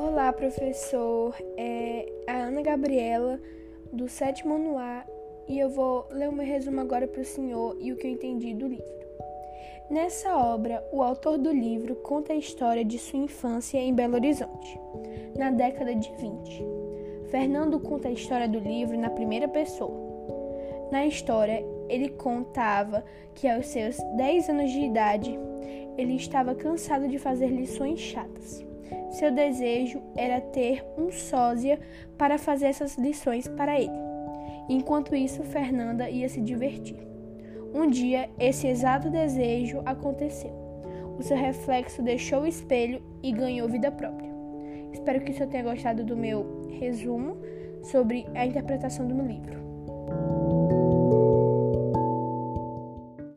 Olá, professor. É a Ana Gabriela, do sétimo ano A, e eu vou ler o meu resumo agora para o senhor e o que eu entendi do livro. Nessa obra, o autor do livro conta a história de sua infância em Belo Horizonte, na década de 20. Fernando conta a história do livro na primeira pessoa. Na história, ele contava que aos seus 10 anos de idade, ele estava cansado de fazer lições chatas. Seu desejo era ter um sósia para fazer essas lições para ele. Enquanto isso, Fernanda ia se divertir. Um dia, esse exato desejo aconteceu. O seu reflexo deixou o espelho e ganhou vida própria. Espero que o senhor tenha gostado do meu resumo sobre a interpretação do meu livro.